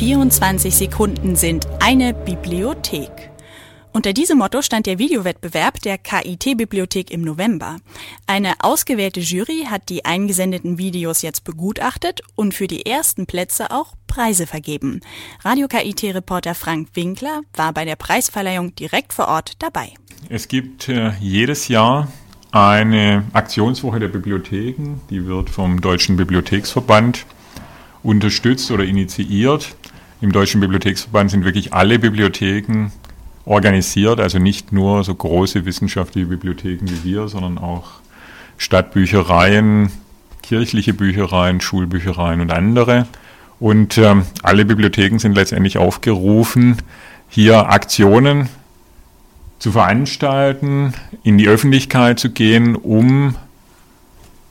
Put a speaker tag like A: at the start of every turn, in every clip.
A: 24 Sekunden sind eine Bibliothek. Unter diesem Motto stand der Videowettbewerb der KIT-Bibliothek im November. Eine ausgewählte Jury hat die eingesendeten Videos jetzt begutachtet und für die ersten Plätze auch Preise vergeben. Radio KIT-Reporter Frank Winkler war bei der Preisverleihung direkt vor Ort dabei.
B: Es gibt äh, jedes Jahr eine Aktionswoche der Bibliotheken, die wird vom Deutschen Bibliotheksverband unterstützt oder initiiert. Im Deutschen Bibliotheksverband sind wirklich alle Bibliotheken organisiert, also nicht nur so große wissenschaftliche Bibliotheken wie wir, sondern auch Stadtbüchereien, kirchliche Büchereien, Schulbüchereien und andere. Und ähm, alle Bibliotheken sind letztendlich aufgerufen, hier Aktionen zu veranstalten, in die Öffentlichkeit zu gehen, um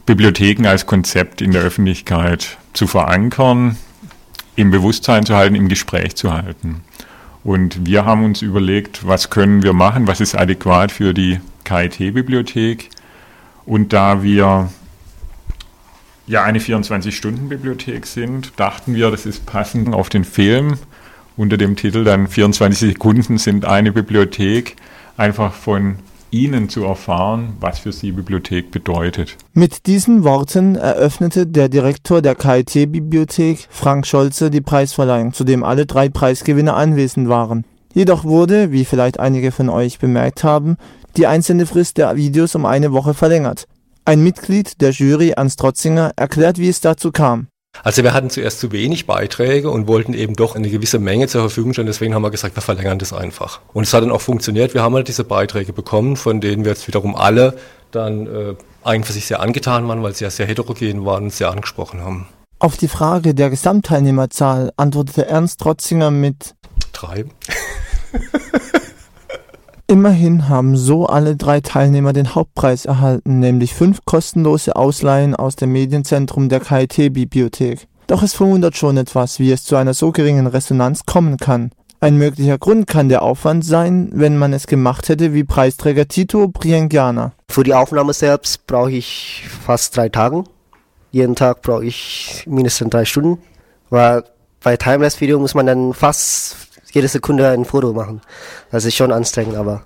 B: Bibliotheken als Konzept in der Öffentlichkeit zu verankern, im Bewusstsein zu halten, im Gespräch zu halten. Und wir haben uns überlegt, was können wir machen, was ist adäquat für die KIT-Bibliothek. Und da wir ja eine 24-Stunden-Bibliothek sind, dachten wir, das ist passend auf den Film unter dem Titel dann 24 Sekunden sind eine Bibliothek, einfach von Ihnen zu erfahren, was für Sie Bibliothek bedeutet.
C: Mit diesen Worten eröffnete der Direktor der KIT-Bibliothek, Frank Scholze, die Preisverleihung, zu dem alle drei Preisgewinner anwesend waren. Jedoch wurde, wie vielleicht einige von euch bemerkt haben, die Einsendefrist der Videos um eine Woche verlängert. Ein Mitglied der Jury, Ernst Trotzinger, erklärt, wie es dazu kam.
D: Also wir hatten zuerst zu wenig Beiträge und wollten eben doch eine gewisse Menge zur Verfügung stellen. Deswegen haben wir gesagt, wir verlängern das einfach. Und es hat dann auch funktioniert. Wir haben halt diese Beiträge bekommen, von denen wir jetzt wiederum alle dann äh, eigentlich für sich sehr angetan waren, weil sie ja sehr heterogen waren und sehr angesprochen haben.
C: Auf die Frage der Gesamtteilnehmerzahl antwortete Ernst Trotzinger mit
D: drei.
C: Immerhin haben so alle drei Teilnehmer den Hauptpreis erhalten, nämlich fünf kostenlose Ausleihen aus dem Medienzentrum der KIT-Bibliothek. Doch es verwundert schon etwas, wie es zu einer so geringen Resonanz kommen kann. Ein möglicher Grund kann der Aufwand sein, wenn man es gemacht hätte wie Preisträger Tito Briengiana.
E: Für die Aufnahme selbst brauche ich fast drei Tage. Jeden Tag brauche ich mindestens drei Stunden, weil bei Timeless-Video muss man dann fast jede Sekunde ein Foto machen. Das ist schon anstrengend, aber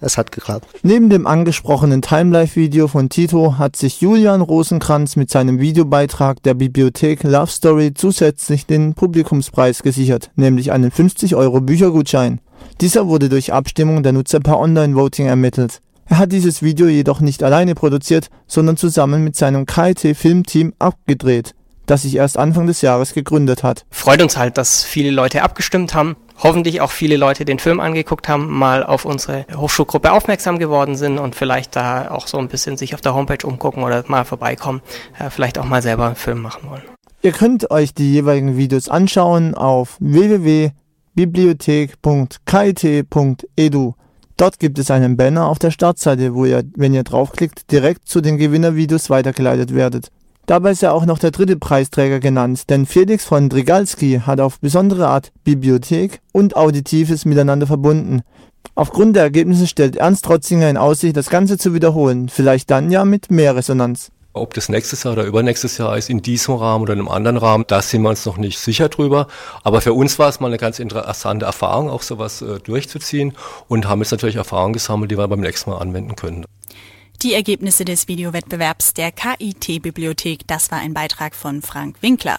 E: es hat geklappt.
C: Neben dem angesprochenen Timelife-Video von Tito hat sich Julian Rosenkranz mit seinem Videobeitrag der Bibliothek Love Story zusätzlich den Publikumspreis gesichert, nämlich einen 50 Euro Büchergutschein. Dieser wurde durch Abstimmung der Nutzer per Online-Voting ermittelt. Er hat dieses Video jedoch nicht alleine produziert, sondern zusammen mit seinem KIT-Filmteam abgedreht, das sich erst Anfang des Jahres gegründet hat.
F: Freut uns halt, dass viele Leute abgestimmt haben hoffentlich auch viele Leute den Film angeguckt haben, mal auf unsere Hochschulgruppe aufmerksam geworden sind und vielleicht da auch so ein bisschen sich auf der Homepage umgucken oder mal vorbeikommen, äh, vielleicht auch mal selber einen Film machen wollen.
C: Ihr könnt euch die jeweiligen Videos anschauen auf www.bibliothek.kit.edu. Dort gibt es einen Banner auf der Startseite, wo ihr, wenn ihr draufklickt, direkt zu den Gewinnervideos weitergeleitet werdet. Dabei ist ja auch noch der dritte Preisträger genannt, denn Felix von Drigalski hat auf besondere Art Bibliothek und Auditives miteinander verbunden. Aufgrund der Ergebnisse stellt Ernst Trotzinger in Aussicht, das Ganze zu wiederholen, vielleicht dann ja mit mehr Resonanz.
D: Ob das nächstes Jahr oder übernächstes Jahr ist, in diesem Rahmen oder in einem anderen Rahmen, da sind wir uns noch nicht sicher drüber. Aber für uns war es mal eine ganz interessante Erfahrung, auch sowas äh, durchzuziehen und haben jetzt natürlich Erfahrungen gesammelt, die wir beim nächsten Mal anwenden können.
A: Die Ergebnisse des Videowettbewerbs der KIT-Bibliothek, das war ein Beitrag von Frank Winkler.